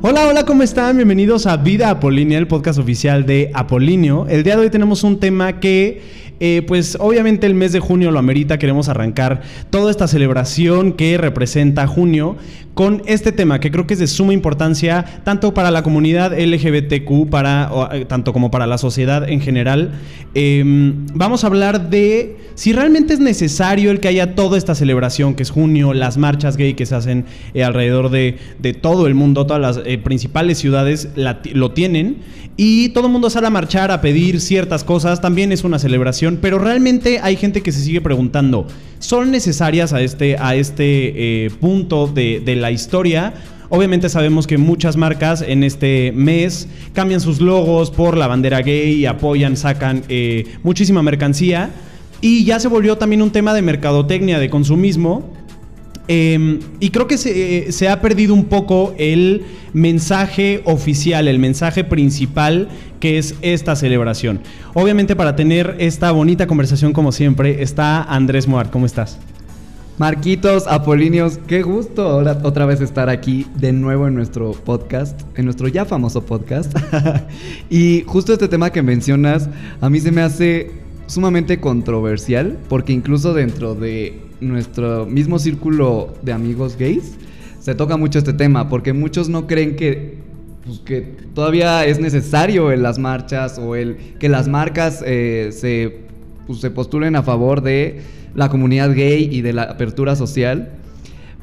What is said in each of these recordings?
Hola, hola, ¿cómo están? Bienvenidos a Vida Apolínea, el podcast oficial de Apolinio. El día de hoy tenemos un tema que eh, pues obviamente el mes de junio lo amerita, queremos arrancar toda esta celebración que representa junio con este tema que creo que es de suma importancia tanto para la comunidad LGBTQ, para, eh, tanto como para la sociedad en general. Em, vamos a hablar de si realmente es necesario el que haya toda esta celebración que es junio, las marchas gay que se hacen eh, alrededor de, todo el mundo, todas las principales ciudades lo tienen y todo el mundo sale a marchar a pedir ciertas cosas, también es una celebración pero realmente hay gente que se sigue preguntando, ¿son necesarias a este, a este eh, punto de, la historia? Obviamente sabemos que muchas marcas en este mes cambian sus logos por la bandera gay, apoyan, sacan eh, muchísima mercancía y ya se volvió también un tema de mercadotecnia, de consumismo Em, y creo que se, ha perdido un poco el mensaje oficial, el mensaje principal que es esta celebración. Obviamente para tener esta bonita conversación como siempre está Andrés Moar. ¿Cómo estás? Marquitos, Apolinios, qué gusto ahora otra vez estar aquí de nuevo en nuestro podcast, en nuestro ya famoso podcast. y justo este tema que mencionas, a mí se me hace sumamente controversial, porque incluso dentro de nuestro mismo círculo de amigos gays se toca mucho este tema, porque muchos no creen que, pues, que todavía es necesario en las marchas o el que las marcas eh, se, pues, se postulen a favor de la comunidad gay y de la apertura social.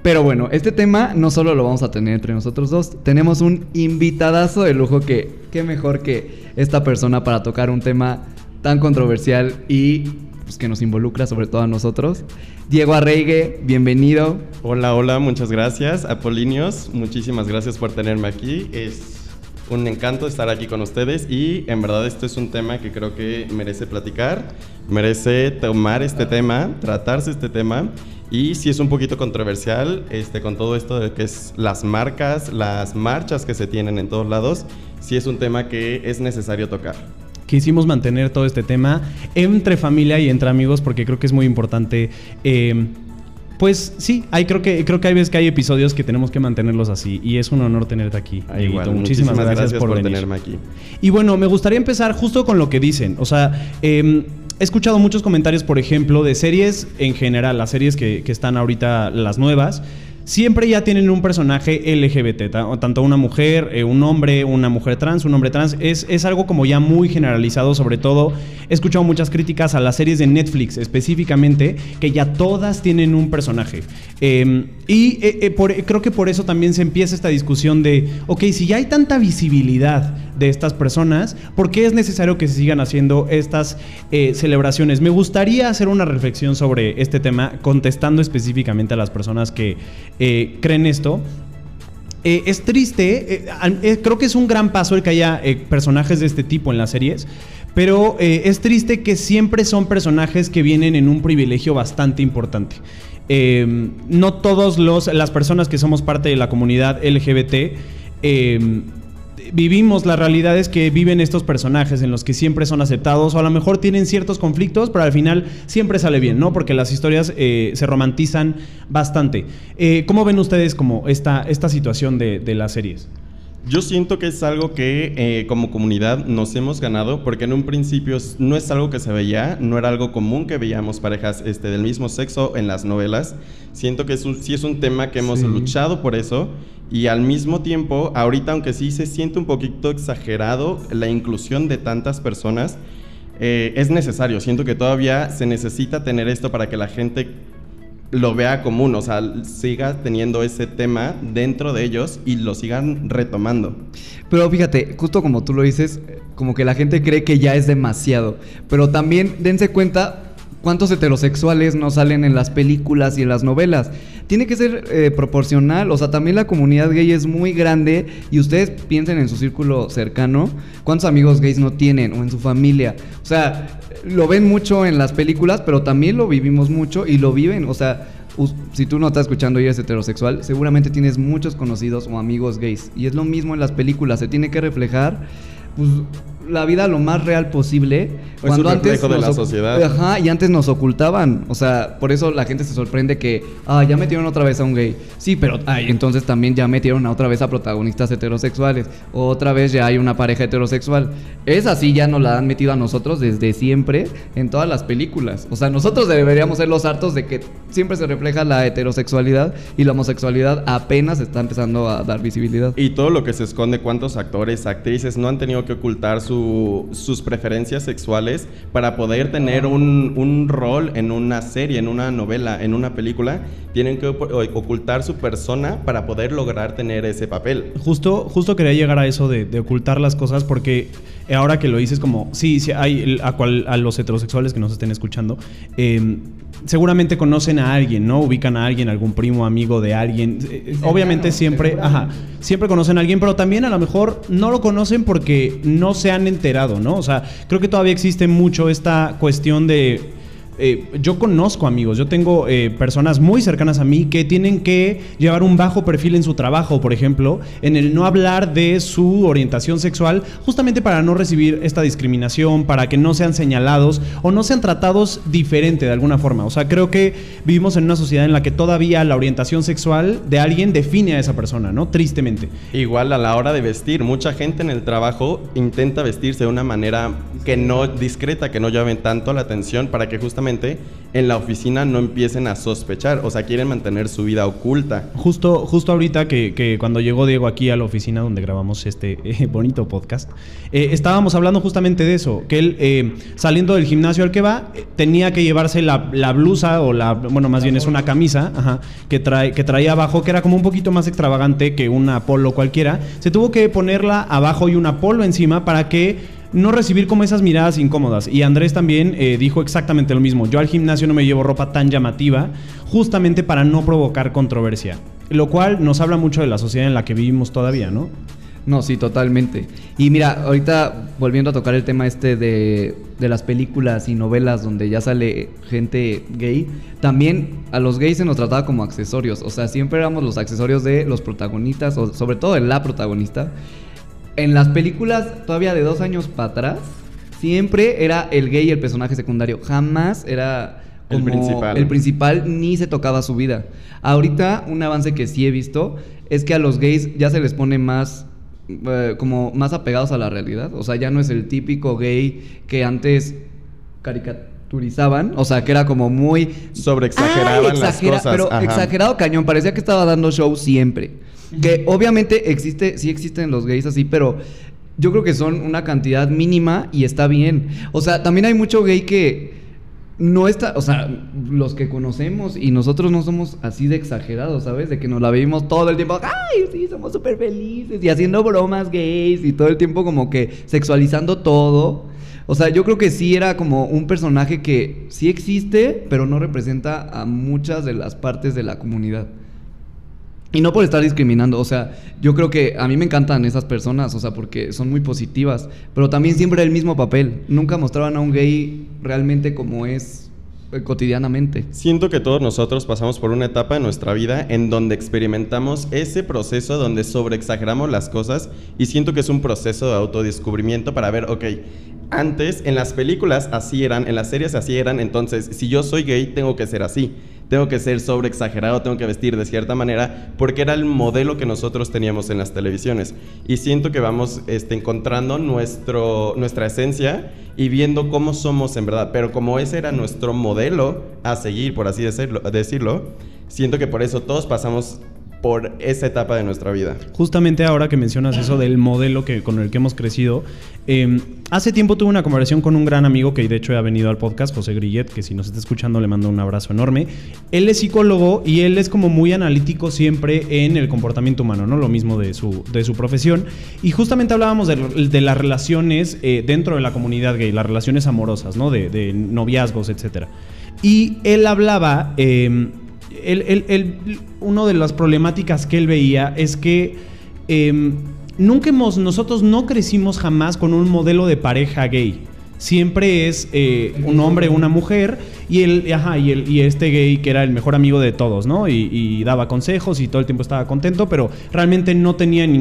Pero bueno, este tema no solo lo vamos a tener entre nosotros dos, tenemos un invitadazo de lujo que, qué mejor que esta persona para tocar un tema tan controversial y pues, que nos involucra sobre todo a nosotros. Diego Arreigue, bienvenido. Hola, hola, muchas gracias. Apolinios, muchísimas gracias por tenerme aquí. Es un encanto estar aquí con ustedes y en verdad esto es un tema que creo que merece platicar, merece tomar este tema, tratarse este tema y si es un poquito controversial este, con todo esto de que es las marcas, las marchas que se tienen en todos lados, sí es un tema que es necesario tocar quisimos mantener todo este tema entre familia y entre amigos porque creo que es muy importante. Eh, pues sí, hay, creo, que, creo que hay veces que hay episodios que tenemos que mantenerlos así y es un honor tenerte aquí. igual, muchísimas, gracias, por, tenerme aquí. Y bueno, me gustaría empezar justo con lo que dicen. O sea, em, he escuchado muchos comentarios, por ejemplo, de series en general, las series que, que están ahorita, las nuevas siempre ya tienen un personaje LGBT, tanto una mujer, eh, un hombre, una mujer trans, un hombre trans. Es, es, algo como ya muy generalizado, sobre todo he escuchado muchas críticas a las series de Netflix específicamente, que ya todas tienen un personaje. Em, y eh, eh, creo que por eso también se empieza esta discusión de, ok, si ya hay tanta visibilidad de estas personas, ¿por qué es necesario que se sigan haciendo estas celebraciones? Me gustaría hacer una reflexión sobre este tema, contestando específicamente a las personas que eh, creen esto. Eh, es triste, eh, creo que es un gran paso el que haya personajes de este tipo en las series, pero es triste que siempre son personajes que vienen en un privilegio bastante importante. no todos los las personas que somos parte de la comunidad LGBT vivimos las realidades que viven estos personajes en los que siempre son aceptados o a lo mejor tienen ciertos conflictos, pero al final siempre sale bien, ¿no? Porque las historias eh, se romantizan bastante. Eh, ¿Cómo ven ustedes como esta, esta situación de, de las series? Yo siento que es algo que eh, como comunidad nos hemos ganado porque en un principio no es algo que se veía, no era algo común que veíamos parejas este, del mismo sexo en las novelas. Siento que es sí es un tema que hemos luchado por eso y al mismo tiempo, ahorita aunque sí se siente un poquito exagerado la inclusión de tantas personas, eh, es necesario. Siento que todavía se necesita tener esto para que la gente lo vea común, o sea, siga teniendo ese tema dentro de ellos y lo sigan retomando. Pero fíjate, justo como tú lo dices, como que la gente cree que ya es demasiado, pero también dense cuenta cuántos heterosexuales no salen en las películas y en las novelas. Tiene que ser eh, proporcional, o sea, también la comunidad gay es muy grande y ustedes piensen en su círculo cercano, cuántos amigos gays no tienen o en su familia. O sea, lo ven mucho en las películas, pero también lo vivimos mucho y lo viven. O sea, si tú no estás escuchando y eres heterosexual, seguramente tienes muchos conocidos o amigos gays. Y es lo mismo en las películas, se tiene que reflejar pues, la vida lo más real posible. Es un reflejo de la sociedad. Ajá, y antes nos ocultaban. O sea, por eso la gente se sorprende que, ah, ya metieron otra vez a un gay. Sí, pero, ay, entonces también ya metieron a otra vez a protagonistas heterosexuales. Otra vez ya hay una pareja heterosexual. Es así, ya nos la han metido a nosotros desde siempre en todas las películas. O sea, nosotros deberíamos ser los hartos de que siempre se refleja la heterosexualidad y la homosexualidad apenas está empezando a dar visibilidad. Y todo lo que se esconde, cuántos actores, actrices no han tenido que ocultar sus preferencias sexuales para poder tener un, un, rol en una serie, en una novela, en una película. Tienen que ocultar su persona para poder lograr tener ese papel. Justo, justo quería llegar a eso de, de ocultar las cosas porque ahora que lo dices como, sí, sí hay a, cual, a los heterosexuales que nos estén escuchando, eh, seguramente conocen a alguien, ¿no? Ubican a alguien, algún primo, amigo de alguien. Eh, obviamente siempre, ajá, siempre conocen a alguien, pero también a lo mejor no lo conocen porque no se han enterado, ¿no? O sea, creo que todavía existe mucho esta cuestión de eh, yo conozco amigos, yo tengo eh, personas muy cercanas a mí que tienen que llevar un bajo perfil en su trabajo, por ejemplo, en el no hablar de su orientación sexual, justamente para no recibir esta discriminación, para que no sean señalados o no sean tratados diferente de alguna forma. O sea, creo que vivimos en una sociedad en la que todavía la orientación sexual de alguien define a esa persona, ¿no? Tristemente. Igual a la hora de vestir, mucha gente en el trabajo intenta vestirse de una manera que no discreta, que no llamen tanto la atención para que justamente en la oficina no empiecen a sospechar, o sea, quieren mantener su vida oculta. Justo, justo ahorita que, cuando llegó Diego aquí a la oficina donde grabamos este eh, bonito podcast, eh, estábamos hablando justamente de eso, que él eh, saliendo del gimnasio al que va, tenía que llevarse la, blusa o la, bueno, más bien es una camisa que, trae, que traía abajo, que era como un poquito más extravagante que una polo cualquiera. Se tuvo que ponerla abajo y una polo encima para que no recibir como esas miradas incómodas. Y Andrés también eh, dijo exactamente lo mismo. Yo al gimnasio no me llevo ropa tan llamativa justamente para no provocar controversia. Lo cual nos habla mucho de la sociedad en la que vivimos todavía, ¿no? No, sí, totalmente. Y mira, ahorita volviendo a tocar el tema este de, de, las películas y novelas donde ya sale gente gay, también a los gays se nos trataba como accesorios. O sea, siempre éramos los accesorios de los protagonistas, o sobre todo de la protagonista en las películas todavía de dos años para atrás, siempre era el gay el personaje secundario. Jamás era el principal. El principal ni se tocaba su vida. Ahorita un avance que sí he visto es que a los gays ya se les pone más eh, como más apegados a la realidad. O sea, ya no es el típico gay que antes caricaturizaban. O sea, que era como muy... Sobreexageraban las cosas. Pero exagerado cañón. Parecía que estaba dando show siempre. Que obviamente existe, sí existen los gays así, pero yo creo que son una cantidad mínima y está bien. O sea, también hay mucho gay que no está, o sea, los que conocemos y nosotros no somos así de exagerados, ¿sabes? De que nos la vivimos todo el tiempo, ay, sí, somos súper felices y haciendo bromas gays y todo el tiempo como que sexualizando todo. O sea, yo creo que sí era como un personaje que sí existe, pero no representa a muchas de las partes de la comunidad. Y no por estar discriminando, o sea, yo creo que a mí me encantan esas personas, o sea, porque son muy positivas, pero también siempre el mismo papel. Nunca mostraban a un gay realmente como es eh, cotidianamente. Siento que todos nosotros pasamos por una etapa en nuestra vida en donde experimentamos ese proceso donde sobreexageramos las cosas y siento que es un proceso de autodescubrimiento para ver, ok, antes en las películas así eran, en las series así eran, entonces si yo soy gay tengo que ser así tengo que ser sobre exagerado, tengo que vestir de cierta manera, porque era el modelo que nosotros teníamos en las televisiones. Y siento que vamos este, encontrando nuestra esencia y viendo cómo somos en verdad. Pero como ese era nuestro modelo a seguir, por así decirlo, decirlo siento que por eso todos pasamos por esa etapa de nuestra vida. Justamente ahora que mencionas eso del modelo que, con el que hemos crecido, em, hace tiempo tuve una conversación con un gran amigo que de hecho ha venido al podcast, José Grillet, que si nos está escuchando le mando un abrazo enorme. Él es psicólogo y él es como muy analítico siempre en el comportamiento humano, ¿no? Lo mismo de su, de su profesión. Y justamente hablábamos de, las relaciones eh, dentro de la comunidad gay, las relaciones amorosas, ¿no? De, de noviazgos, etc. Y él hablaba... Em, uno de las problemáticas que él veía es que em, nunca hemos, nosotros no crecimos jamás con un modelo de pareja gay. Siempre es eh, un hombre, una mujer, y el, ajá, y, el, y este gay que era el mejor amigo de todos, ¿no? Y, daba consejos y todo el tiempo estaba contento, pero realmente no tenía en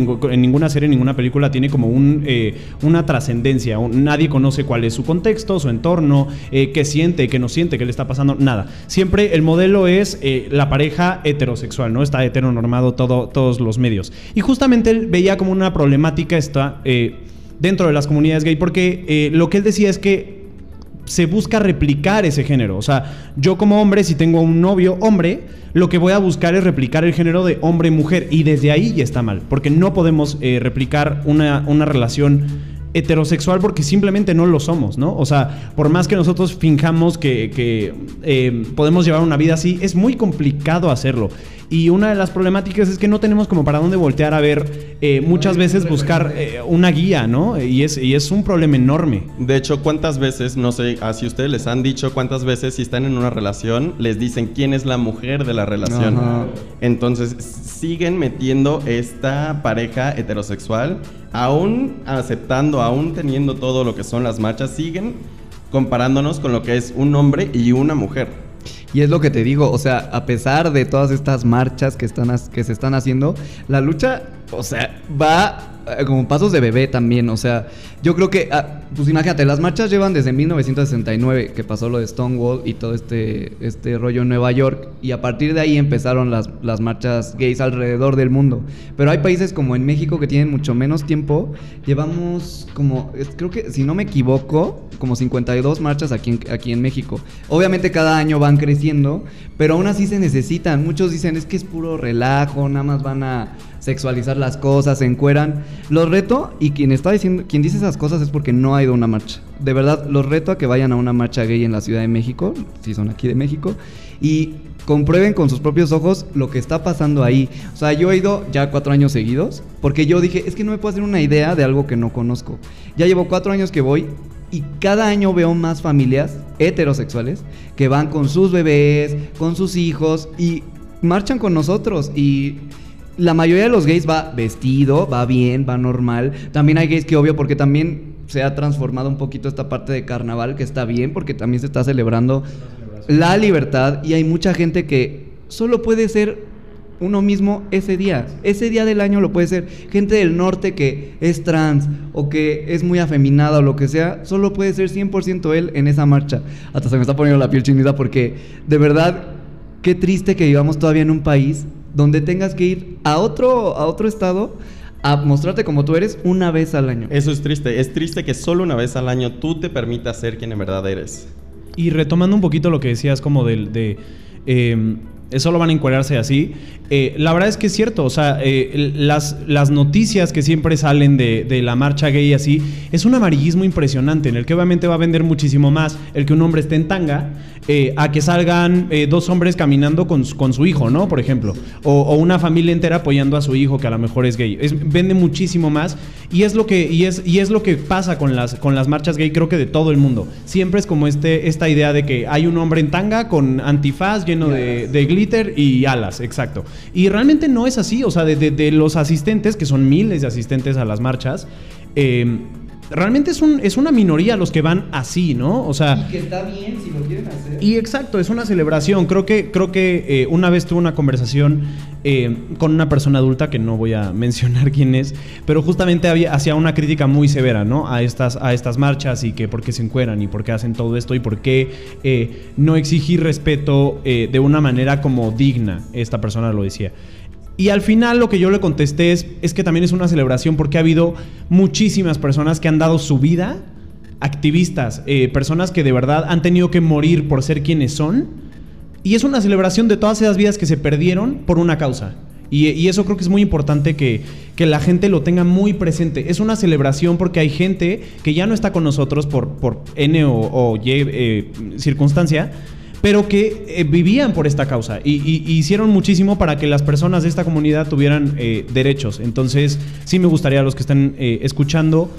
ninguna serie, en ninguna película, tiene como un, eh, una trascendencia. nadie conoce cuál es su contexto, su entorno, eh, qué siente, qué no siente, qué le está pasando, nada. Siempre el modelo es la pareja heterosexual, ¿no? Está heteronormado todo, todos los medios. Y justamente él veía como una problemática esta dentro de las comunidades gay, porque eh, lo que él decía es que se busca replicar ese género. O sea, yo como hombre, si tengo un novio hombre, lo que voy a buscar es replicar el género de hombre-mujer. Y desde ahí ya está mal, porque no podemos eh, replicar una, una relación heterosexual porque simplemente no lo somos, ¿no? O sea, por más que nosotros finjamos que, eh, podemos llevar una vida así, es muy complicado hacerlo. Y una de las problemáticas es que no tenemos como para dónde voltear a ver, eh, muchas veces buscar eh, una guía, ¿no? Y es, y es un problema enorme. De hecho, ¿cuántas veces, no sé, así ustedes les han dicho, cuántas veces si están en una relación, les dicen quién es la mujer de la relación? Entonces, siguen metiendo esta pareja heterosexual, aún aceptando, aún teniendo todo lo que son las marchas, siguen comparándonos con lo que es un hombre y una mujer. Y es lo que te digo, o sea, a pesar de todas estas marchas que, están, que se están haciendo, la lucha, o sea, va como pasos de bebé también, o sea, yo creo que, ah, pues imagínate, las marchas llevan desde 1969, que pasó lo de Stonewall y todo este, este rollo en Nueva York, y a partir de ahí empezaron las, las marchas gays alrededor del mundo. Pero hay países como en México que tienen mucho menos tiempo, llevamos como, creo que si no me equivoco, como 52 marchas aquí aquí en México. Obviamente cada año van creciendo, pero aún así se necesitan. Muchos dicen, es que es puro relajo, nada más van a sexualizar las cosas, se encueran. Los reto, y quien está diciendo, quien dice esas cosas es porque no ha ido a una marcha. De verdad, los reto a que vayan a una marcha gay en la Ciudad de México, si son aquí de México, y comprueben con sus propios ojos lo que está pasando ahí. O sea, yo he ido ya cuatro años seguidos, porque yo dije, es que no me puedo hacer una idea de algo que no conozco. Ya llevo cuatro años que voy y cada año veo más familias heterosexuales que van con sus bebés, con sus hijos y marchan con nosotros y la mayoría de los gays va vestido, va bien, va normal. También hay gays que obvio porque también se ha transformado un poquito esta parte de carnaval que está bien porque también se está celebrando la libertad y hay mucha gente que solo puede ser uno mismo ese día. Ese día del año lo puede ser. Gente del norte que es trans o que es muy afeminada o lo que sea, solo puede ser 100% él en esa marcha. Hasta se me está poniendo la piel chinita porque de verdad, qué triste que vivamos todavía en un país donde tengas que ir a otro, a otro estado a mostrarte como tú eres una vez al año. Eso es triste. Es triste que solo una vez al año tú te permitas ser quien en verdad eres. Y retomando un poquito lo que decías como del, de... Em, solo van a encuadrarse así. Eh, la verdad es que es cierto, o sea, eh, las, las noticias que siempre salen de, de, la marcha gay así, es un amarillismo impresionante, en el que obviamente va a vender muchísimo más el que un hombre esté en tanga eh, a que salgan dos hombres caminando con, con, su hijo, ¿no? Por ejemplo. O, una familia entera apoyando a su hijo que a lo mejor es gay. vende muchísimo más. Y es lo que, y es, y es lo que pasa con las, con las marchas gay, creo que de todo el mundo. Siempre es como este, esta idea de que hay un hombre en tanga con antifaz lleno de, glitter y alas, exacto. Y realmente no es así. O sea, de, los asistentes, que son miles de asistentes a las marchas, eh, realmente es, un, es una minoría los que van así, ¿no? O sea... Y que está bien si lo quieren hacer. Y exacto, es una celebración. Creo que, creo que eh, una vez tuve una conversación eh, con una persona adulta, que no voy a mencionar quién es, pero justamente había, hacía una crítica muy severa, ¿no? A estas, a estas marchas y que por qué se encueran y por qué hacen todo esto y por qué eh, no exigir respeto de una manera como digna. Esta persona lo decía. Y al final lo que yo le contesté es, es que también es una celebración porque ha habido muchísimas personas que han dado su vida, activistas, eh, personas que de verdad han tenido que morir por ser quienes son. Y es una celebración de todas esas vidas que se perdieron por una causa. Y, eso creo que es muy importante que, la gente lo tenga muy presente. Es una celebración porque hay gente que ya no está con nosotros por, por N o, Y eh, circunstancia, pero que eh, vivían por esta causa y, hicieron muchísimo para que las personas de esta comunidad tuvieran eh, derechos. Entonces, sí me gustaría a los que están eh, escuchando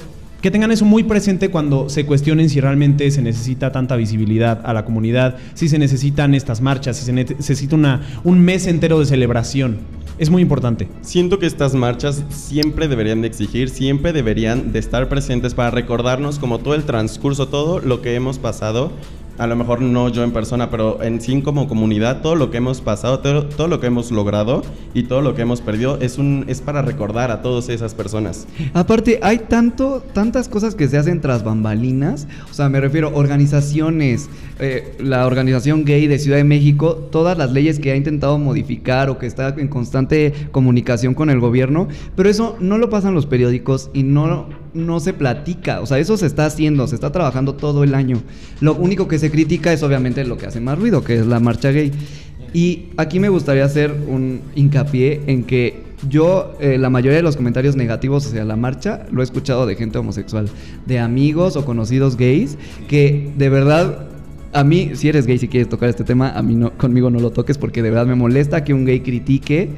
que tengan eso muy presente cuando se cuestionen si realmente se necesita tanta visibilidad a la comunidad, si se necesitan estas marchas, si se necesita una, un mes entero de celebración. es muy importante. Siento que estas marchas siempre deberían de exigir, siempre deberían de estar presentes para recordarnos como todo el transcurso, todo lo que hemos pasado a lo mejor no yo en persona, pero en sí como comunidad, todo lo que hemos pasado, todo, todo, lo que hemos logrado y todo lo que hemos perdido es, un, es para recordar a todas esas personas. Aparte, hay tanto, tantas cosas que se hacen tras bambalinas, o sea, me refiero organizaciones, eh, la organización gay de Ciudad de México, todas las leyes que ha intentado modificar o que está en constante comunicación con el gobierno, pero eso no lo pasan los periódicos y no, no se platica, o sea, eso se está haciendo, se está trabajando todo el año. Lo único que se critica es obviamente lo que hace más ruido, que es la marcha gay. Y aquí me gustaría hacer un hincapié en que yo, eh, la mayoría de los comentarios negativos hacia la marcha, lo he escuchado de gente homosexual, de amigos o conocidos gays, que de verdad a mí, si eres gay, si quieres tocar este tema, a mí no, conmigo no lo toques porque de verdad me molesta que un gay critique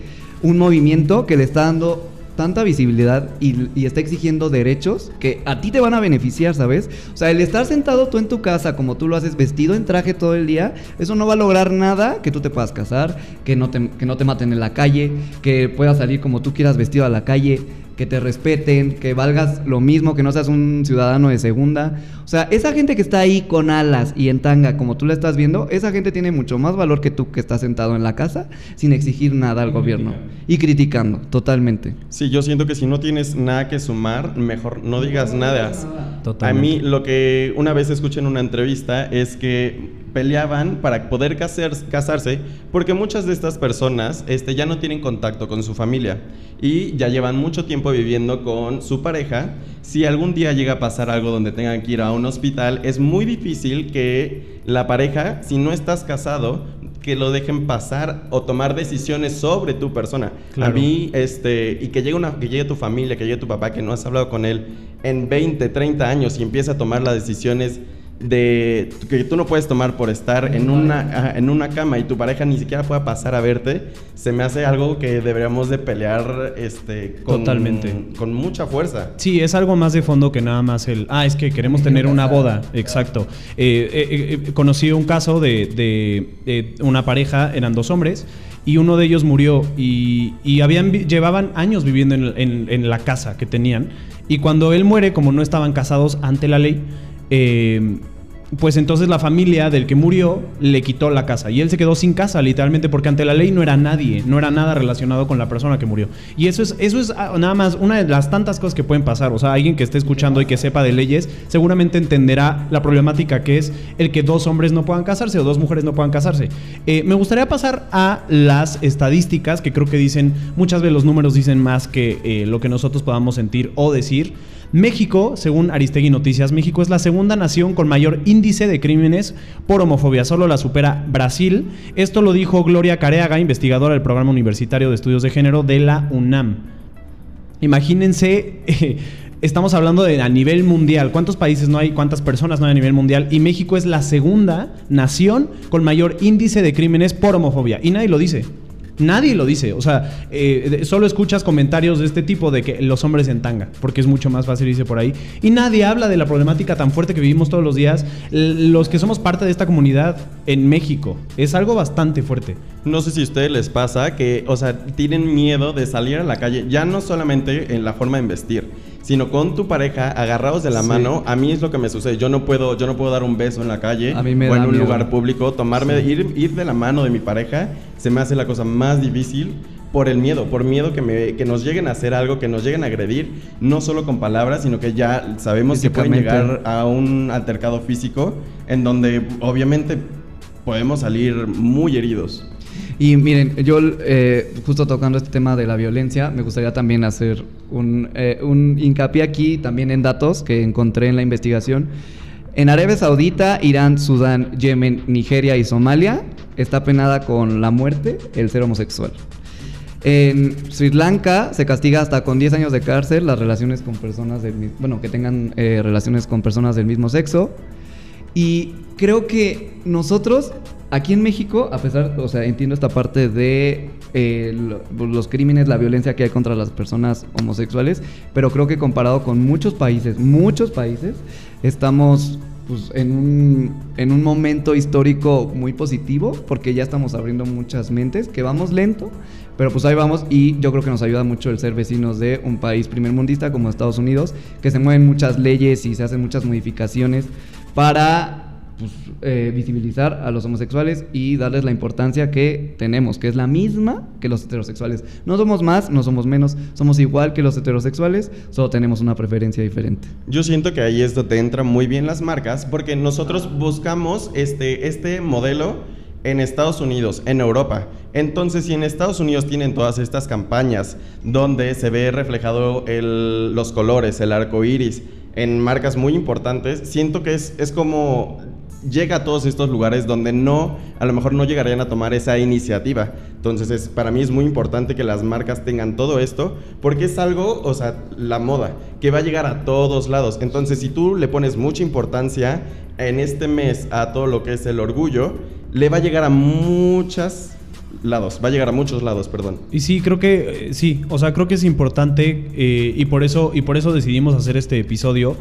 un movimiento que le está dando tanta visibilidad y, está exigiendo derechos que a ti te van a beneficiar, ¿sabes? O sea, el estar sentado tú en tu casa como tú lo haces vestido en traje todo el día, eso no va a lograr nada que tú te puedas casar, que no te, que no te maten en la calle, que puedas salir como tú quieras vestido a la calle que te respeten, que valgas lo mismo, que no seas un ciudadano de segunda. O sea, esa gente que está ahí con alas y en tanga, como tú la estás viendo, esa gente tiene mucho más valor que tú que estás sentado en la casa sin exigir nada al gobierno y criticando totalmente. Sí, yo siento que si no tienes nada que sumar, mejor no digas nada. Totalmente. A mí lo que una vez escuché en una entrevista es que peleaban para poder casarse porque muchas de estas personas este, ya no tienen contacto con su familia y ya llevan mucho tiempo viviendo con su pareja. Si algún día llega a pasar algo donde tengan que ir a un hospital, es muy difícil que la pareja, si no estás casado, que lo dejen pasar o tomar decisiones sobre tu persona. A mí, este, y que llegue, una, que llegue tu familia, que llegue tu papá, que no has hablado con él en 20, 30 años y empieza a tomar las decisiones de que tú no puedes tomar por estar en una, en una cama y tu pareja ni siquiera pueda pasar a verte, se me hace algo que deberíamos de pelear este, con, Totalmente. con mucha fuerza. Sí, es algo más de fondo que nada más el, ah, es que queremos tener una boda, exacto. Eh, eh, eh, conocí un caso de, de, una pareja, eran dos hombres, y uno de ellos murió y, y habían, llevaban años viviendo en, en, en la casa que tenían, y cuando él muere, como no estaban casados ante la ley, eh, pues entonces la familia del que murió le quitó la casa y él se quedó sin casa literalmente porque ante la ley no era nadie, no era nada relacionado con la persona que murió. Y eso es eso es ah, nada más una de las tantas cosas que pueden pasar, o sea, alguien que esté escuchando y que sepa de leyes seguramente entenderá la problemática que es el que dos hombres no puedan casarse o dos mujeres no puedan casarse. Eh, me gustaría pasar a las estadísticas que creo que dicen muchas veces los números dicen más que eh, lo que nosotros podamos sentir o decir. México, según Aristegui Noticias, México es la segunda nación con mayor índice de crímenes por homofobia, solo la supera Brasil. Esto lo dijo Gloria Careaga, investigadora del Programa Universitario de Estudios de Género de la UNAM. Imagínense, estamos hablando de a nivel mundial, cuántos países no hay, cuántas personas no hay a nivel mundial, y México es la segunda nación con mayor índice de crímenes por homofobia, y nadie lo dice. Nadie lo dice. O sea, eh, solo escuchas comentarios de este tipo de que los hombres en tanga, porque es mucho más fácil irse por ahí. Y nadie habla de la problemática tan fuerte que vivimos todos los días, los que somos parte de esta comunidad en México. Es algo bastante fuerte. No sé si a ustedes les pasa que, o sea, tienen miedo de salir a la calle, ya no solamente en la forma de vestir sino con tu pareja agarrados de la mano. A mí es lo que me sucede. Yo no puedo, yo no puedo dar un beso en la calle o en un lugar público, tomarme, ir, ir de la mano de mi pareja, se me hace la cosa más difícil por el miedo, por miedo que, me, que nos lleguen a hacer algo, que nos lleguen a agredir, no solo con palabras, sino que ya sabemos que pueden llegar a un altercado físico en donde obviamente podemos salir muy heridos. Y miren, yo eh, justo tocando este tema de la violencia, me gustaría también hacer un, eh, un hincapié aquí también en datos que encontré en la investigación. En Arabia Saudita, Irán, Sudán, Yemen, Nigeria y Somalia está penada con la muerte el ser homosexual. En Sri Lanka se castiga hasta con 10 años de cárcel las relaciones con personas del bueno, que tengan eh, relaciones con personas del mismo sexo. Y creo que nosotros Aquí en México, a pesar, o sea, entiendo esta parte de eh, los crímenes, la violencia que hay contra las personas homosexuales, pero creo que comparado con muchos países, muchos países, estamos pues, en, un, en un momento histórico muy positivo, porque ya estamos abriendo muchas mentes, que vamos lento, pero pues ahí vamos y yo creo que nos ayuda mucho el ser vecinos de un país primermundista como Estados Unidos, que se mueven muchas leyes y se hacen muchas modificaciones para pues, eh, visibilizar a los homosexuales y darles la importancia que tenemos, que es la misma que los heterosexuales. No somos más, no somos menos, somos igual que los heterosexuales, solo tenemos una preferencia diferente. Yo siento que ahí es donde entran muy bien las marcas, porque nosotros buscamos este, este modelo en Estados Unidos, en Europa. Entonces, si en Estados Unidos tienen todas estas campañas donde se ve reflejado el, los colores, el arco iris, en marcas muy importantes, siento que es, es como llega a todos estos lugares donde no, a lo mejor no llegarían a tomar esa iniciativa. Entonces, es, para mí es muy importante que las marcas tengan todo esto, porque es algo, o sea, la moda, que va a llegar a todos lados. Entonces, si tú le pones mucha importancia en este mes a todo lo que es el orgullo, le va a llegar a muchas lados, va a llegar a muchos lados, perdón. Y sí, creo que eh, sí, o sea, creo que es importante eh, y por eso y por eso decidimos hacer este episodio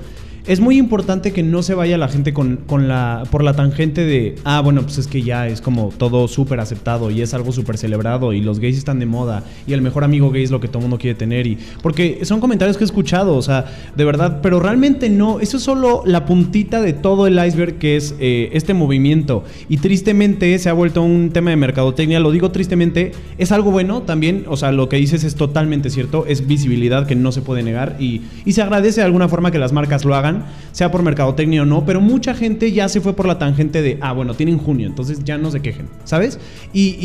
es muy importante que no se vaya la gente con, la, por la tangente de, ah, bueno, pues es que ya es como todo súper aceptado y es algo súper celebrado y los gays están de moda y el mejor amigo gay es lo que todo mundo quiere tener. Y, porque son comentarios que he escuchado, o sea, de verdad, pero realmente no, eso es solo la puntita de todo el iceberg que es eh, este movimiento. Y tristemente se ha vuelto un tema de mercadotecnia, lo digo tristemente, es algo bueno también, o sea, lo que dices es totalmente cierto, es visibilidad que no se puede negar y, y se agradece de alguna forma que las marcas lo hagan sea por mercadotecnia o no, pero mucha gente ya se fue por la tangente de, ah, bueno, tienen junio, entonces ya no se quejen, ¿sabes? Y,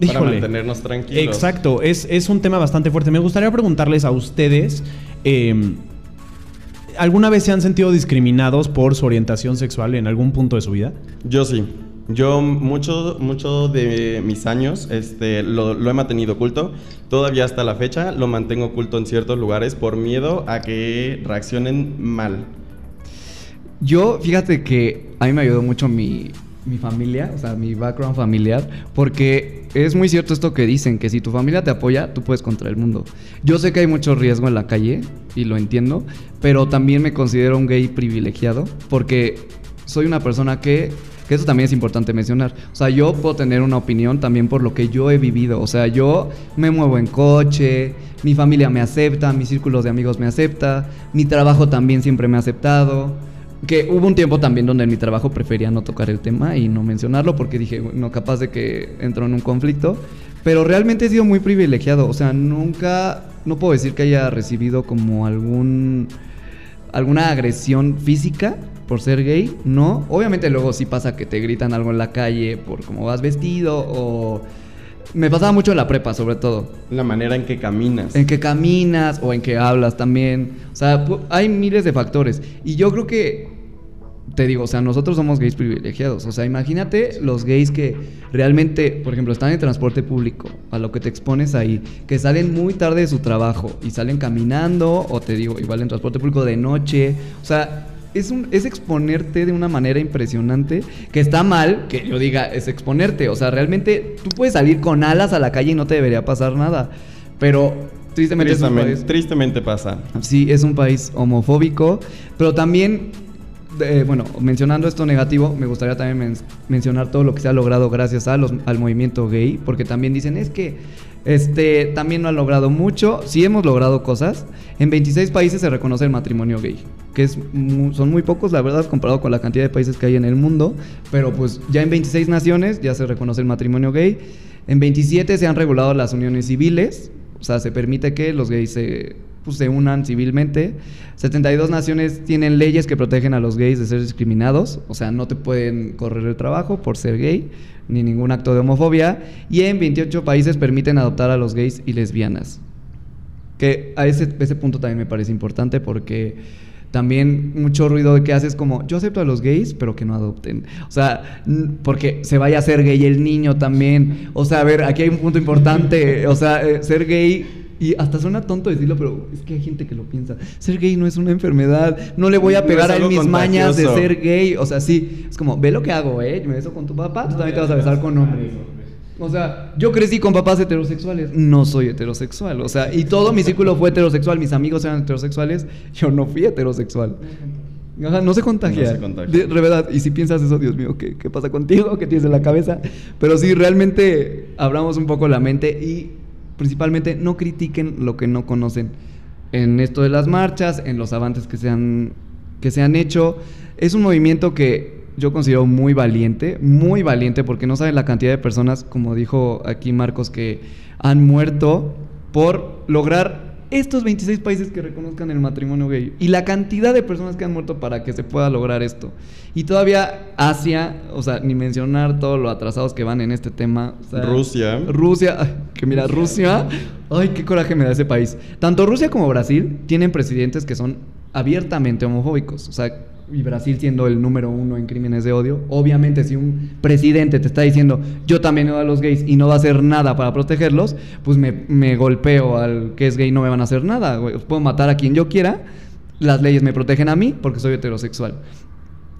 y Para mantenernos tranquilos. Exacto, es, es, un tema bastante fuerte. Me gustaría preguntarles a ustedes, em, ¿alguna vez se han sentido discriminados por su orientación sexual en algún punto de su vida? Yo sí. Yo mucho, mucho de mis años este, lo, lo, he mantenido oculto. Todavía hasta la fecha lo mantengo oculto en ciertos lugares por miedo a que reaccionen mal. Yo, fíjate que a mí me ayudó mucho mi, mi familia, o sea, mi background familiar, porque es muy cierto esto que dicen, que si tu familia te apoya, tú puedes contra el mundo. Yo sé que hay mucho riesgo en la calle, y lo entiendo, pero también me considero un gay privilegiado, porque soy una persona que que eso también es importante mencionar. O sea, yo puedo tener una opinión también por lo que yo he vivido. O sea, yo me muevo en coche, mi familia me acepta, mis círculos de amigos me acepta, mi trabajo también siempre me ha aceptado. Que hubo un tiempo también donde en mi trabajo prefería no tocar el tema y no mencionarlo porque dije, no, capaz de que entro en un conflicto. Pero realmente he sido muy privilegiado. O sea, nunca, no puedo decir que haya recibido como algún, alguna agresión física por ser gay, no. Obviamente luego sí pasa que te gritan algo en la calle por cómo vas vestido o... Me pasaba mucho en la prepa, sobre todo. La manera en que caminas. En que caminas o en que hablas también. O sea, hay miles de factores. Y yo creo que, te digo, o sea, nosotros somos gays privilegiados. O sea, imagínate los gays que realmente, por ejemplo, están en transporte público, a lo que te expones ahí, que salen muy tarde de su trabajo y salen caminando, o te digo, igual en transporte público de noche. O sea, es, un, es exponerte de una manera impresionante, que está mal que yo diga, es exponerte. O sea, realmente tú puedes salir con alas a la calle y no te debería pasar nada. Pero tristemente, tristemente, es un país, tristemente pasa. Sí, es un país homofóbico, pero también eh, bueno, mencionando esto negativo, me gustaría también mencionar todo lo que se ha logrado gracias al movimiento gay, porque también dicen, es que este, también no ha logrado mucho, sí hemos logrado cosas. En 26 países se reconoce el matrimonio gay, que es son muy pocos, la verdad, comparado con la cantidad de países que hay en el mundo, pero pues ya en 26 naciones ya se reconoce el matrimonio gay. En 27 se han regulado las uniones civiles, o sea, se permite que los gays se pues, se unan civilmente. 72 naciones tienen leyes que protegen a los gays de ser discriminados, o sea, no te pueden correr el trabajo por ser gay, ni ningún acto de homofobia. Y en 28 países permiten adoptar a los gays y lesbianas. Que a ese, ese punto también me parece importante porque también mucho ruido de que haces como, yo acepto a los gays, pero que no adopten. O sea, porque se vaya a ser gay el niño también. O sea, a ver, aquí hay un punto importante. O sea, eh, ser gay y hasta suena tonto decirlo, pero es que hay gente que lo piensa. Ser gay no es una enfermedad. No le voy a pegar a él mis mañas de ser gay. O sea, sí. Es como, ve lo que hago, ¿eh? Me beso con tu papá, tú también te vas a besar con hombres. O sea, yo crecí con papás heterosexuales. No soy heterosexual. O sea, y todo mi círculo fue heterosexual. Mis amigos eran heterosexuales. Yo no fui heterosexual. Ajá, no se contagia. No se contagia. De, de verdad, y si piensas eso, Dios mío, ¿qué, qué pasa contigo? ¿Qué tienes en la cabeza? Pero sí, realmente abramos un poco la mente y principalmente no critiquen lo que no conocen. En esto de las marchas, en los avances que se han, que se han hecho, es un movimiento que yo considero muy valiente, muy valiente, porque no saben la cantidad de personas, como dijo aquí Marcos, que han muerto por lograr estos 26 países que reconozcan el matrimonio gay y la cantidad de personas que han muerto para que se pueda lograr esto. Y todavía Asia, o sea, ni mencionar todos los atrasados que van en este tema. o sea, Rusia. Rusia, ay, que mira, Rusia, ay, qué coraje me da ese país. Tanto Rusia como Brasil tienen presidentes que son abiertamente homofóbicos. O sea, y Brasil siendo el número uno en crímenes de odio. Obviamente, si un presidente te está diciendo yo también odio a los gays y no va a hacer nada para protegerlos, pues me, me golpeo al que es gay, no me van a hacer nada. Puedo matar a quien yo quiera. Las leyes me protegen a mí porque soy heterosexual.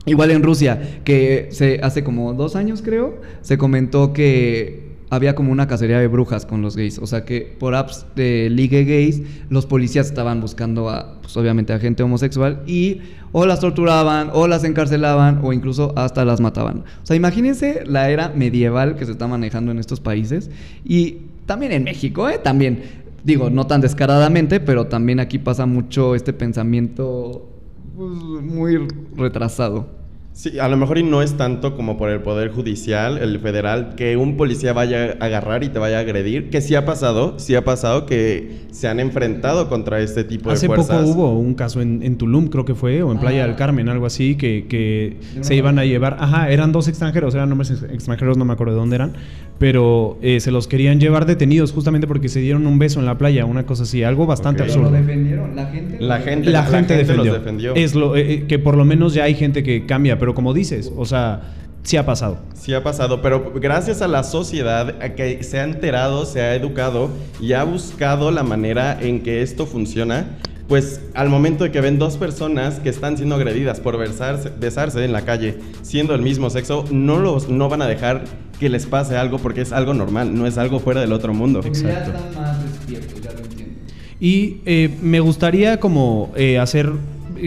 Igual en Rusia, que se, hace como dos años creo, se comentó que había como una cacería de brujas con los gays. O sea que por apps de ligue gays, los policías estaban buscando a, pues obviamente a gente homosexual y o las torturaban, o las encarcelaban, o incluso hasta las mataban. O sea, imagínense la era medieval que se está manejando en estos países y también en México, ¿eh? También. Digo, no tan descaradamente, pero también aquí pasa mucho este pensamiento pues, muy retrasado. Sí, a lo mejor y no es tanto como por el poder judicial, el federal, que un policía vaya a agarrar y te vaya a agredir, que sí ha pasado, sí ha pasado que se han enfrentado contra este tipo Hace de poco fuerzas. hubo un caso en, en Tulum, creo que fue, o en Playa Ah. del Carmen, algo así, que, que se iban a llevar. Ajá, eran dos extranjeros, eran nombres ex- extranjeros, no me acuerdo de dónde eran, pero eh, se los querían llevar detenidos justamente porque se dieron un beso en la playa, una cosa así, algo bastante Ok. Pero lo absurdo. defendieron, la gente. La gente- La, la gente, gente los defendió. defendió. Es lo eh, eh, que por lo menos ya hay gente que cambia, pero como dices, o sea, sí ha pasado. Sí ha pasado, pero gracias a la sociedad a que se ha enterado, se ha educado y ha buscado la manera en que esto funciona, pues al momento de que ven dos personas que están siendo agredidas por besarse, besarse en la calle, siendo el mismo sexo, no los no van a dejar que les pase algo porque es algo normal, no es algo fuera del otro mundo. Ya Exacto. están más despiertos, ya lo entiendo. Y eh, me gustaría como eh, hacer,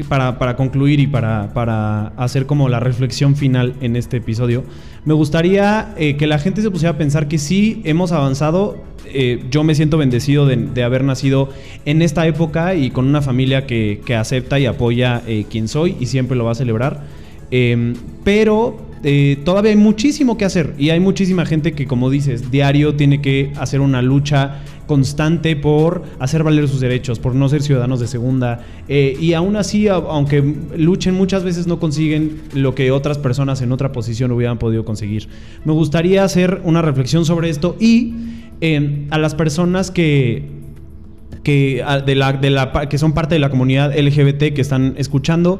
para, para concluir y para, para hacer como la reflexión final en este episodio, me gustaría eh, que la gente se pusiera a pensar que sí hemos avanzado. eh, yo me siento bendecido de, de haber nacido en esta época y con una familia que, que acepta y apoya eh, quien soy y siempre lo va a celebrar. Em, pero todavía hay muchísimo que hacer y hay muchísima gente que, como dices, diario tiene que hacer una lucha constante por hacer valer sus derechos, por no ser ciudadanos de segunda. eh, y aún así, aunque luchen, muchas veces no consiguen lo que otras personas en otra posición hubieran podido conseguir. Me gustaría hacer una reflexión sobre esto y eh, a las personas que, que, de la, que son parte de la comunidad LGBT que están escuchando,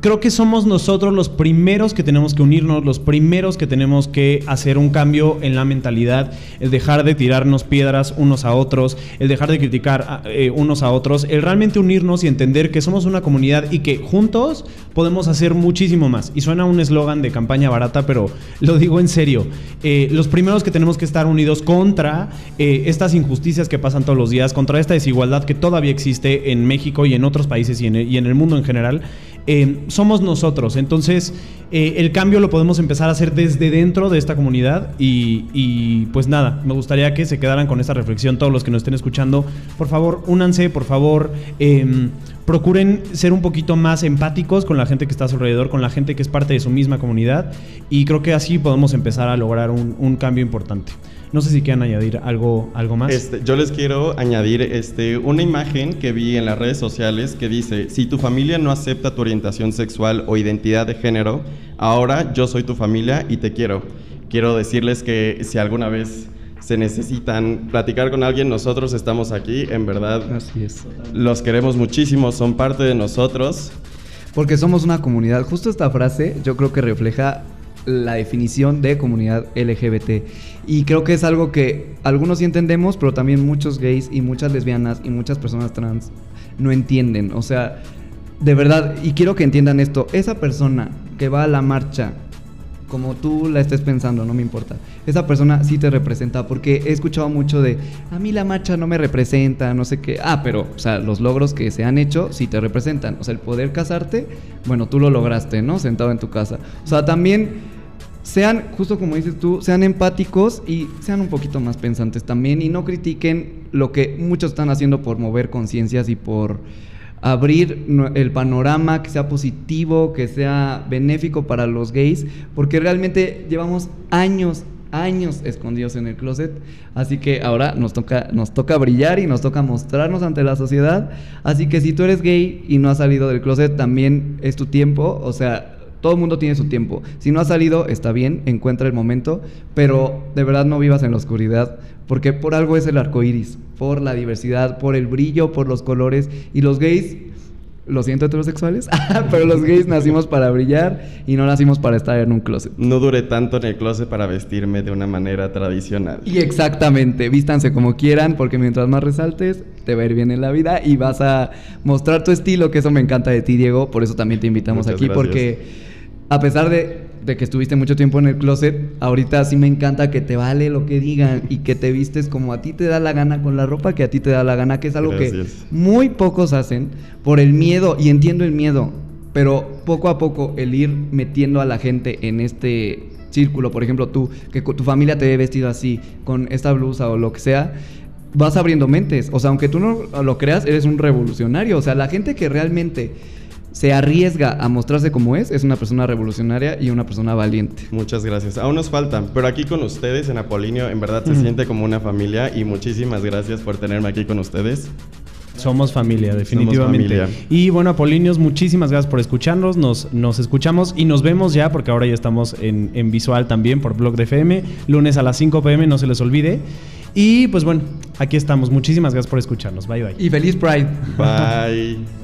creo que somos nosotros los primeros que tenemos que unirnos, los primeros que tenemos que hacer un cambio en la mentalidad, el dejar de tirarnos piedras unos a otros, el dejar de criticar a- eh, unos a otros, el realmente unirnos y entender que somos una comunidad y que juntos podemos hacer muchísimo más. Y suena un eslogan de campaña barata, pero lo digo en serio. Eh, los primeros que tenemos que estar unidos contra eh, estas injusticias que pasan todos los días, contra esta desigualdad que todavía existe en México y en otros países y en el mundo en general, eh, somos nosotros. Entonces, eh, el cambio lo podemos empezar a hacer desde dentro de esta comunidad y, pues nada, me gustaría que se quedaran con esta reflexión todos los que nos estén escuchando. Por favor, únanse, por favor, em, procuren ser un poquito más empáticos con la gente que está a su alrededor, con la gente que es parte de su misma comunidad y creo que así podemos empezar a lograr un cambio importante. No sé si quieran añadir algo, algo más. Este, yo les quiero añadir este, una imagen que vi en las redes sociales que dice, si tu familia no acepta tu orientación sexual o identidad de género, ahora yo soy tu familia y te quiero. Quiero decirles que si alguna vez se necesitan platicar con alguien, nosotros estamos aquí, en verdad. Así es. Los queremos muchísimo, son parte de nosotros. Porque somos una comunidad. Justo esta frase yo creo que refleja la definición de comunidad LGBT. Y creo que es algo que algunos sí entendemos, pero también muchos gays y muchas lesbianas y muchas personas trans no entienden. O sea, de verdad, y quiero que entiendan esto, esa persona que va a la marcha como tú la estés pensando, no me importa. Esa persona sí te representa, porque he escuchado mucho de, a mí la marcha no me representa, no sé qué. Ah, pero, o sea, los logros que se han hecho sí te representan. O sea, el poder casarte, bueno, tú lo lograste, ¿no? Sentado en tu casa. O sea, también sean, justo como dices tú, sean empáticos y sean un poquito más pensantes también y no critiquen lo que muchos están haciendo por mover conciencias y por abrir el panorama, que sea positivo, que sea benéfico para los gays, porque realmente llevamos años, años escondidos en el closet, así que ahora nos toca, nos toca brillar y nos toca mostrarnos ante la sociedad, así que si tú eres gay y no has salido del closet, también es tu tiempo, o sea, todo el mundo tiene su tiempo. Si no has salido, está bien, encuentra el momento, pero de verdad no vivas en la oscuridad, porque por algo es el arco iris, por la diversidad, por el brillo, por los colores. Y los gays, lo siento heterosexuales, pero los gays nacimos para brillar y no nacimos para estar en un closet. No duré tanto en el closet para vestirme de una manera tradicional. Y exactamente, vístanse como quieran, porque mientras más resaltes, te va a ir bien en la vida y vas a mostrar tu estilo, que eso me encanta de ti, Diego. Por eso también te invitamos aquí, porque a pesar de, que estuviste mucho tiempo en el closet, ahorita sí me encanta que te vale lo que digan y que te vistes como a ti te da la gana con la ropa que a ti te da la gana, que es algo que muy pocos hacen por el miedo, y entiendo el miedo, pero poco a poco el ir metiendo a la gente en este círculo, por ejemplo tú, que tu familia te ve vestido así, con esta blusa o lo que sea, vas abriendo mentes. O sea, aunque tú no lo creas, eres un revolucionario. O sea, la gente que realmente se arriesga a mostrarse como es, es una persona revolucionaria y una persona valiente. Muchas gracias. Aún nos faltan, pero aquí con ustedes en Apolinio en verdad se siente como una familia y muchísimas gracias por tenerme aquí con ustedes. Somos familia, definitivamente. Y bueno, Apolinios, muchísimas gracias por escucharnos. Nos, nos escuchamos y nos vemos ya, porque ahora ya estamos en, en visual también por Blog de FM, lunes a las 5 pm, no se les olvide. Y pues bueno, aquí estamos. Muchísimas gracias por escucharnos. Bye bye. Y feliz Pride. Bye.